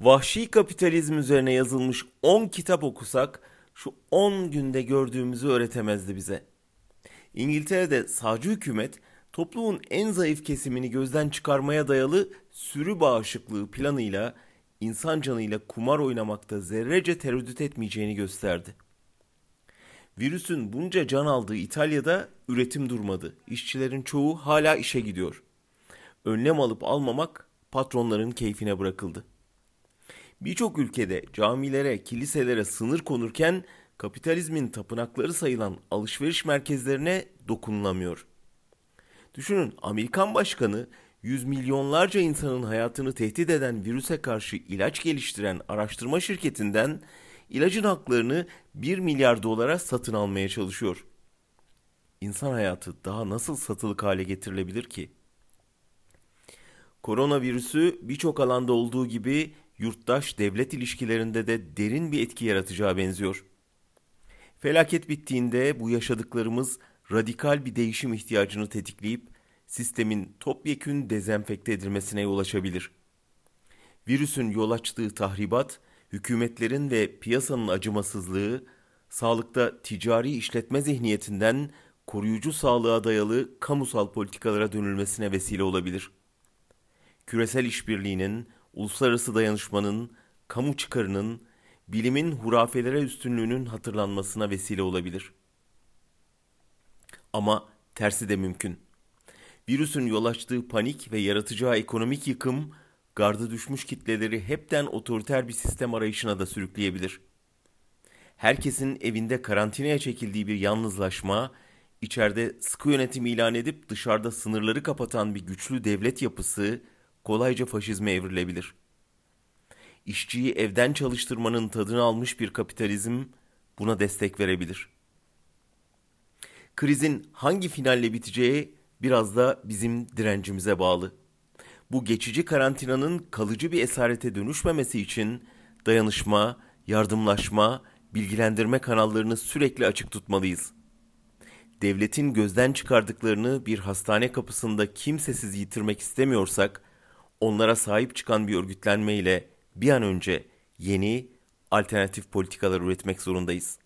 Vahşi kapitalizm üzerine yazılmış 10 kitap okusak şu 10 günde gördüğümüzü öğretemezdi bize. İngiltere'de sağcı hükümet toplumun en zayıf kesimini gözden çıkarmaya dayalı sürü bağışıklığı planıyla insan canıyla kumar oynamakta zerrece tereddüt etmeyeceğini gösterdi. Virüsün bunca can aldığı İtalya'da üretim durmadı. İşçilerin çoğu hala işe gidiyor. Önlem alıp almamak patronların keyfine bırakıldı. Birçok ülkede camilere, kiliselere sınır konurken kapitalizmin tapınakları sayılan alışveriş merkezlerine dokunulamıyor. Düşünün Amerikan başkanı yüz milyonlarca insanın hayatını tehdit eden virüse karşı ilaç geliştiren araştırma şirketinden ilacın haklarını 1 milyar dolara satın almaya çalışıyor. İnsan hayatı daha nasıl satılık hale getirilebilir ki? Koronavirüsü birçok alanda olduğu gibi yurttaş devlet ilişkilerinde de derin bir etki yaratacağı benziyor. Felaket bittiğinde bu yaşadıklarımız radikal bir değişim ihtiyacını tetikleyip sistemin topyekün dezenfekte edilmesine yol açabilir. Virüsün yol açtığı tahribat, hükümetlerin ve piyasanın acımasızlığı, sağlıkta ticari işletme zihniyetinden koruyucu sağlığa dayalı kamusal politikalara dönülmesine vesile olabilir. Küresel işbirliğinin, uluslararası dayanışmanın, kamu çıkarının, bilimin hurafelere üstünlüğünün hatırlanmasına vesile olabilir. Ama tersi de mümkün. Virüsün yol açtığı panik ve yaratacağı ekonomik yıkım, gardı düşmüş kitleleri hepten otoriter bir sistem arayışına da sürükleyebilir. Herkesin evinde karantinaya çekildiği bir yalnızlaşma, içeride sıkı yönetim ilan edip dışarıda sınırları kapatan bir güçlü devlet yapısı kolayca faşizme evrilebilir. İşçiyi evden çalıştırmanın tadını almış bir kapitalizm buna destek verebilir. Krizin hangi finalle biteceği biraz da bizim direncimize bağlı. Bu geçici karantinanın kalıcı bir esarete dönüşmemesi için dayanışma, yardımlaşma, bilgilendirme kanallarını sürekli açık tutmalıyız. Devletin gözden çıkardıklarını bir hastane kapısında kimsesiz yitirmek istemiyorsak, onlara sahip çıkan bir örgütlenme ile bir an önce yeni alternatif politikalar üretmek zorundayız.